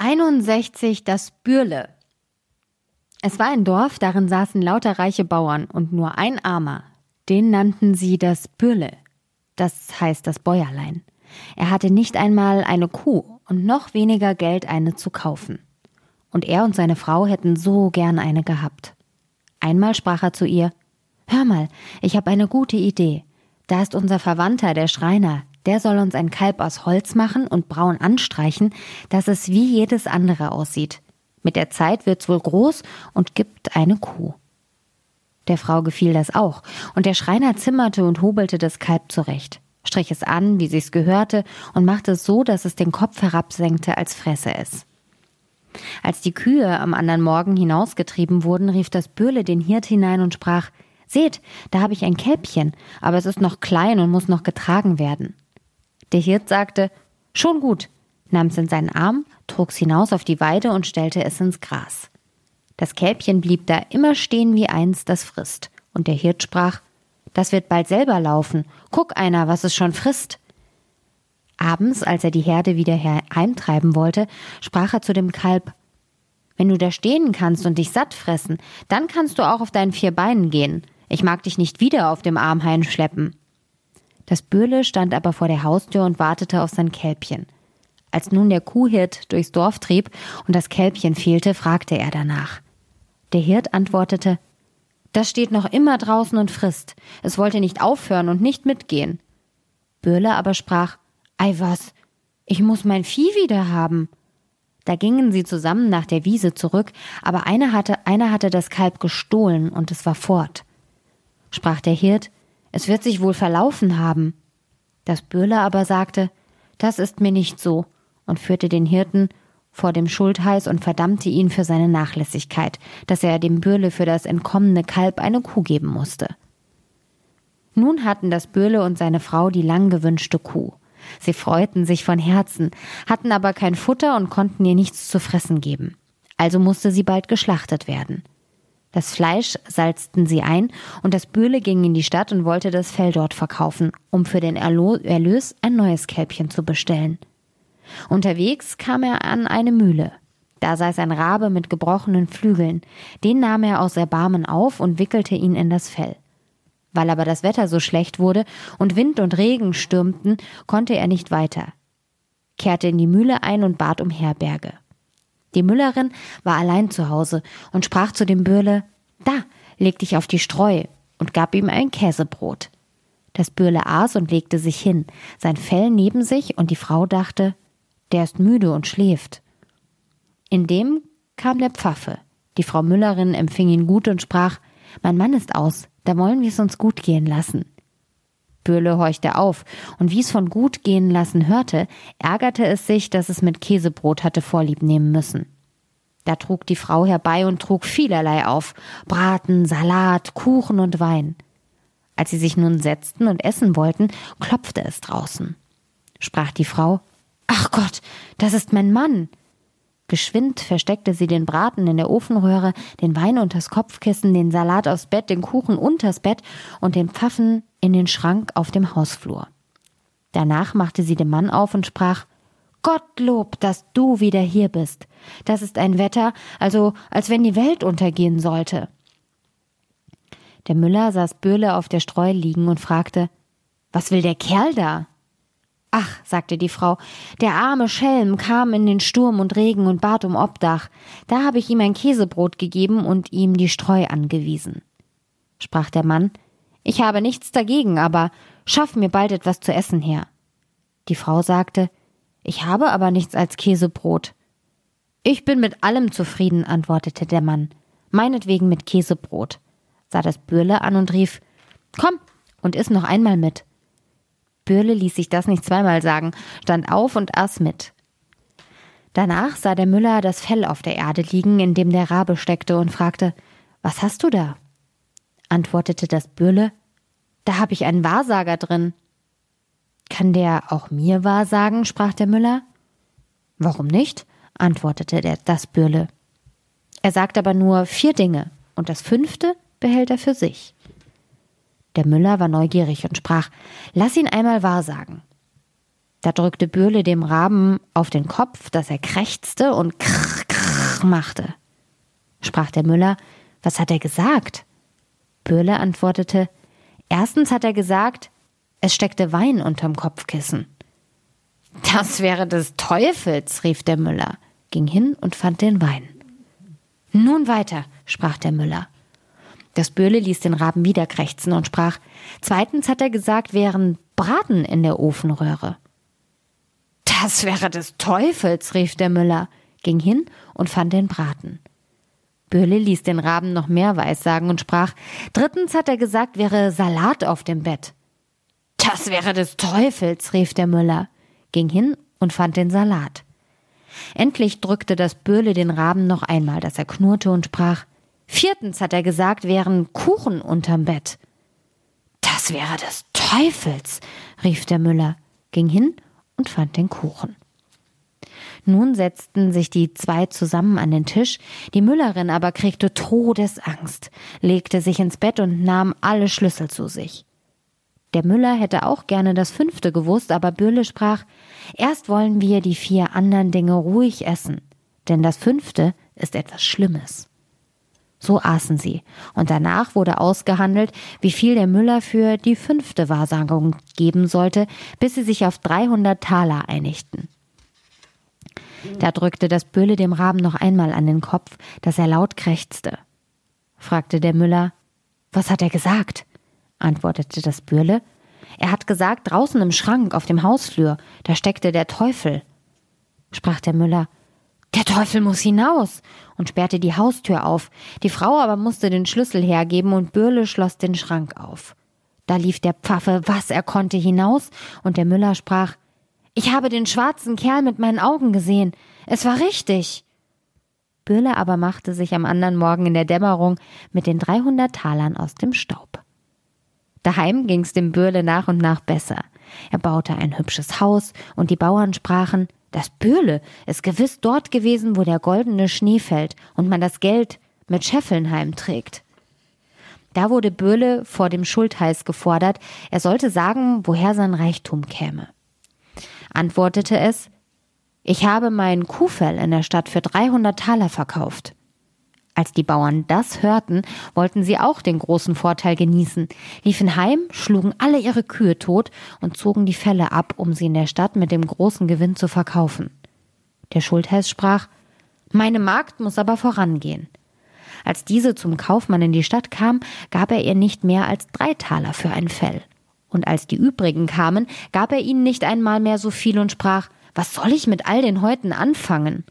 61 das Bürle. Es war ein Dorf, darin saßen lauter reiche Bauern und nur ein Armer. Den nannten sie das Bürle. Das heißt das Bäuerlein. Er hatte nicht einmal eine Kuh und noch weniger Geld, eine zu kaufen. Und er und seine Frau hätten so gern eine gehabt. Einmal sprach er zu ihr Hör mal, ich habe eine gute Idee. Da ist unser Verwandter, der Schreiner, der soll uns ein Kalb aus Holz machen und braun anstreichen, dass es wie jedes andere aussieht. Mit der Zeit wird's wohl groß und gibt eine Kuh. Der Frau gefiel das auch, und der Schreiner zimmerte und hobelte das Kalb zurecht, strich es an, wie sich's gehörte, und machte es so, dass es den Kopf herabsenkte, als fresse es. Als die Kühe am anderen Morgen hinausgetrieben wurden, rief das Bürle den Hirt hinein und sprach Seht, da habe ich ein Kälbchen, aber es ist noch klein und muss noch getragen werden. Der Hirt sagte, schon gut, nahm es in seinen Arm, trug's hinaus auf die Weide und stellte es ins Gras. Das Kälbchen blieb da immer stehen wie eins, das frisst. Und der Hirt sprach, das wird bald selber laufen. Guck einer, was es schon frisst. Abends, als er die Herde wieder heimtreiben wollte, sprach er zu dem Kalb, wenn du da stehen kannst und dich satt fressen, dann kannst du auch auf deinen vier Beinen gehen. Ich mag dich nicht wieder auf dem Arm heimschleppen. Das Bürle stand aber vor der Haustür und wartete auf sein Kälbchen. Als nun der Kuhhirt durchs Dorf trieb und das Kälbchen fehlte, fragte er danach. Der Hirt antwortete, das steht noch immer draußen und frisst. Es wollte nicht aufhören und nicht mitgehen. Bürle aber sprach, Ei was, ich muss mein Vieh wieder haben. Da gingen sie zusammen nach der Wiese zurück, aber einer hatte, einer hatte das Kalb gestohlen und es war fort. Sprach der Hirt, es wird sich wohl verlaufen haben. Das Bürle aber sagte, das ist mir nicht so, und führte den Hirten vor dem Schultheiß und verdammte ihn für seine Nachlässigkeit, dass er dem Bürle für das entkommene Kalb eine Kuh geben musste. Nun hatten das Bürle und seine Frau die lang gewünschte Kuh. Sie freuten sich von Herzen, hatten aber kein Futter und konnten ihr nichts zu fressen geben. Also musste sie bald geschlachtet werden. Das Fleisch salzten sie ein und das Böhle ging in die Stadt und wollte das Fell dort verkaufen, um für den Erlös ein neues Kälbchen zu bestellen. Unterwegs kam er an eine Mühle. Da saß ein Rabe mit gebrochenen Flügeln. Den nahm er aus Erbarmen auf und wickelte ihn in das Fell. Weil aber das Wetter so schlecht wurde und Wind und Regen stürmten, konnte er nicht weiter, kehrte in die Mühle ein und bat um Herberge. Die Müllerin war allein zu Hause und sprach zu dem Bürle, da, leg dich auf die Streu und gab ihm ein Käsebrot. Das Bürle aß und legte sich hin, sein Fell neben sich, und die Frau dachte, der ist müde und schläft. Indem kam der Pfaffe. Die Frau Müllerin empfing ihn gut und sprach, mein Mann ist aus, da wollen wir es uns gut gehen lassen. Bürle horchte auf, und wie es von gut gehen lassen hörte, ärgerte es sich, dass es mit Käsebrot hatte vorlieb nehmen müssen. Da trug die Frau herbei und trug vielerlei auf, Braten, Salat, Kuchen und Wein. Als sie sich nun setzten und essen wollten, klopfte es draußen. Sprach die Frau, Ach Gott, das ist mein Mann. Geschwind versteckte sie den Braten in der Ofenröhre, den Wein unters Kopfkissen, den Salat aufs Bett, den Kuchen unters Bett und den Pfaffen in den Schrank auf dem Hausflur. Danach machte sie den Mann auf und sprach Gottlob, dass du wieder hier bist. Das ist ein Wetter, also als wenn die Welt untergehen sollte. Der Müller saß Böhle auf der Streu liegen und fragte Was will der Kerl da? Ach, sagte die Frau, der arme Schelm kam in den Sturm und Regen und bat um Obdach. Da habe ich ihm ein Käsebrot gegeben und ihm die Streu angewiesen. Sprach der Mann, ich habe nichts dagegen, aber schaff mir bald etwas zu essen her. Die Frau sagte, ich habe aber nichts als Käsebrot. Ich bin mit allem zufrieden, antwortete der Mann, meinetwegen mit Käsebrot, sah das Bürle an und rief, komm und iss noch einmal mit. Bürle ließ sich das nicht zweimal sagen, stand auf und aß mit. Danach sah der Müller das Fell auf der Erde liegen, in dem der Rabe steckte, und fragte, Was hast du da? Antwortete das Bürle, Da hab ich einen Wahrsager drin. Kann der auch mir wahrsagen? sprach der Müller. Warum nicht? antwortete der, das Bürle. Er sagt aber nur vier Dinge, und das fünfte behält er für sich. Der Müller war neugierig und sprach, lass ihn einmal wahrsagen. Da drückte Bürle dem Raben auf den Kopf, dass er krächzte und krr, krr machte. Sprach der Müller, was hat er gesagt? Bürle antwortete, erstens hat er gesagt, es steckte Wein unterm Kopfkissen. Das wäre des Teufels, rief der Müller, ging hin und fand den Wein. Nun weiter, sprach der Müller. Das Böhle ließ den Raben wieder krächzen und sprach, zweitens hat er gesagt, wären Braten in der Ofenröhre. Das wäre des Teufels, rief der Müller, ging hin und fand den Braten. Böhle ließ den Raben noch mehr weissagen und sprach, drittens hat er gesagt, wäre Salat auf dem Bett. Das wäre des Teufels, rief der Müller, ging hin und fand den Salat. Endlich drückte das Böhle den Raben noch einmal, dass er knurrte und sprach, viertens hat er gesagt, wären Kuchen unterm Bett. Das wäre des Teufels, rief der Müller, ging hin und fand den Kuchen. Nun setzten sich die zwei zusammen an den Tisch, die Müllerin aber kriegte Todesangst, legte sich ins Bett und nahm alle Schlüssel zu sich. Der Müller hätte auch gerne das fünfte gewusst, aber Bürle sprach, erst wollen wir die vier anderen Dinge ruhig essen, denn das fünfte ist etwas Schlimmes. So aßen sie, und danach wurde ausgehandelt, wie viel der Müller für die fünfte Wahrsagung geben sollte, bis sie sich auf 300 Taler einigten. Da drückte das Böhle dem Raben noch einmal an den Kopf, dass er laut krächzte. Fragte der Müller, was hat er gesagt? antwortete das Bürle. Er hat gesagt, draußen im Schrank auf dem Hausflur, da steckte der Teufel. Sprach der Müller, der Teufel muss hinaus und sperrte die Haustür auf. Die Frau aber musste den Schlüssel hergeben und Bürle schloss den Schrank auf. Da lief der Pfaffe, was er konnte, hinaus und der Müller sprach, ich habe den schwarzen Kerl mit meinen Augen gesehen. Es war richtig. Bürle aber machte sich am anderen Morgen in der Dämmerung mit den 300 Talern aus dem Staub. Daheim ging's dem Bürle nach und nach besser. Er baute ein hübsches Haus und die Bauern sprachen, das Bürle ist gewiss dort gewesen, wo der goldene Schnee fällt und man das Geld mit Scheffeln heimträgt. Da wurde Böhle vor dem Schultheiß gefordert, er sollte sagen, woher sein Reichtum käme. Antwortete es, ich habe mein Kuhfell in der Stadt für 300 Taler verkauft. Als die Bauern das hörten, wollten sie auch den großen Vorteil genießen, liefen heim, schlugen alle ihre Kühe tot und zogen die Felle ab, um sie in der Stadt mit dem großen Gewinn zu verkaufen. Der Schultheiß sprach, meine Magd muss aber vorangehen. Als diese zum Kaufmann in die Stadt kam, gab er ihr nicht mehr als drei Taler für ein Fell. Und als die übrigen kamen, gab er ihnen nicht einmal mehr so viel und sprach, was soll ich mit all den Häuten anfangen?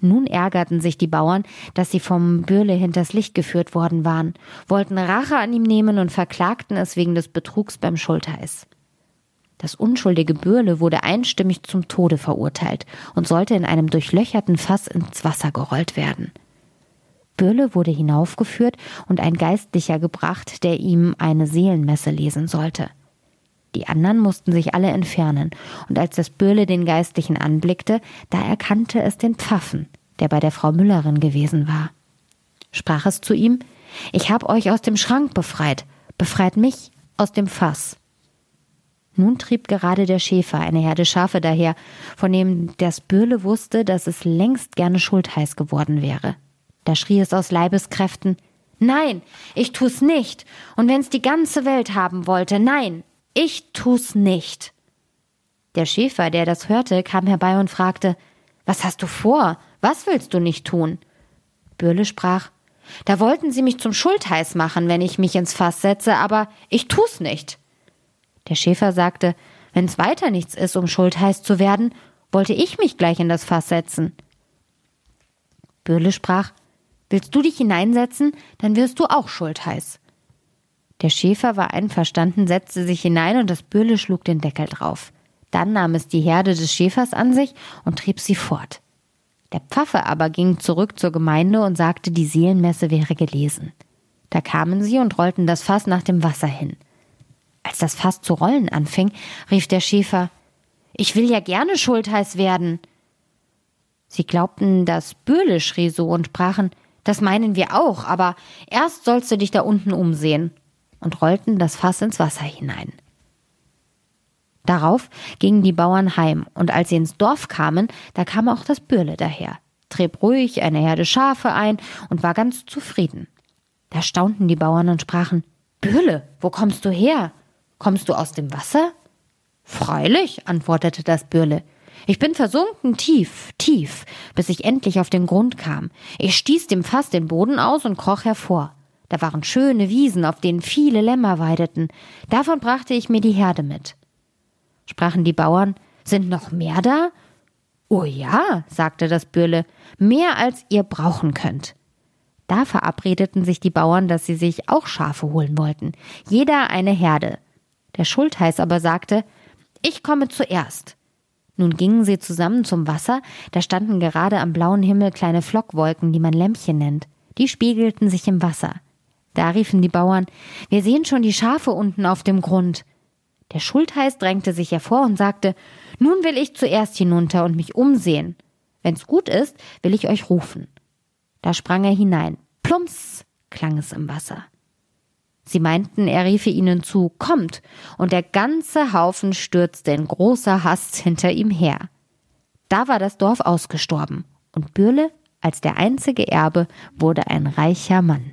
Nun ärgerten sich die Bauern, dass sie vom Bürle hinters Licht geführt worden waren, wollten Rache an ihm nehmen und verklagten es wegen des Betrugs beim Schultheiß. Das unschuldige Bürle wurde einstimmig zum Tode verurteilt und sollte in einem durchlöcherten Fass ins Wasser gerollt werden. Bürle wurde hinaufgeführt und ein Geistlicher gebracht, der ihm eine Seelenmesse lesen sollte. Die anderen mussten sich alle entfernen, und als das Bürle den Geistlichen anblickte, da erkannte es den Pfaffen, der bei der Frau Müllerin gewesen war. Sprach es zu ihm, ich hab euch aus dem Schrank befreit, befreit mich aus dem Fass. Nun trieb gerade der Schäfer eine Herde Schafe daher, von dem das Bürle wusste, dass es längst gerne schultheiß geworden wäre. Da schrie es aus Leibeskräften, Nein, ich tu's nicht, und wenn's die ganze Welt haben wollte, nein, ich tu's nicht. Der Schäfer, der das hörte, kam herbei und fragte, was hast du vor? Was willst du nicht tun? Bürle sprach, da wollten sie mich zum Schultheiß machen, wenn ich mich ins Fass setze, aber ich tu's nicht. Der Schäfer sagte, wenn's weiter nichts ist, um Schultheiß zu werden, wollte ich mich gleich in das Fass setzen. Bürle sprach, willst du dich hineinsetzen, dann wirst du auch Schultheiß. Der Schäfer war einverstanden, setzte sich hinein und das Bürle schlug den Deckel drauf. Dann nahm es die Herde des Schäfers an sich und trieb sie fort. Der Pfaffe aber ging zurück zur Gemeinde und sagte, die Seelenmesse wäre gelesen. Da kamen sie und rollten das Fass nach dem Wasser hin. Als das Fass zu rollen anfing, rief der Schäfer, ich will ja gerne schultheiß werden. Sie glaubten, das Bürle schrie so und sprachen, das meinen wir auch, aber erst sollst du dich da unten umsehen und rollten das Fass ins Wasser hinein. Darauf gingen die Bauern heim, und als sie ins Dorf kamen, da kam auch das Bürle daher, trieb ruhig eine Herde Schafe ein und war ganz zufrieden. Da staunten die Bauern und sprachen Bürle, wo kommst du her? Kommst du aus dem Wasser? Freilich, antwortete das Bürle. Ich bin versunken tief, tief, bis ich endlich auf den Grund kam. Ich stieß dem Fass den Boden aus und kroch hervor. Da waren schöne Wiesen, auf denen viele Lämmer weideten. Davon brachte ich mir die Herde mit. Sprachen die Bauern, sind noch mehr da? Oh ja, sagte das Bürle, mehr als ihr brauchen könnt. Da verabredeten sich die Bauern, dass sie sich auch Schafe holen wollten. Jeder eine Herde. Der Schultheiß aber sagte, ich komme zuerst. Nun gingen sie zusammen zum Wasser, da standen gerade am blauen Himmel kleine Flockwolken, die man Lämpchen nennt. Die spiegelten sich im Wasser. Da riefen die Bauern, wir sehen schon die Schafe unten auf dem Grund. Der Schultheiß drängte sich hervor und sagte, nun will ich zuerst hinunter und mich umsehen. Wenn's gut ist, will ich euch rufen. Da sprang er hinein. Plumps klang es im Wasser. Sie meinten, er riefe ihnen zu, kommt, und der ganze Haufen stürzte in großer Hast hinter ihm her. Da war das Dorf ausgestorben, und Bürle, als der einzige Erbe, wurde ein reicher Mann.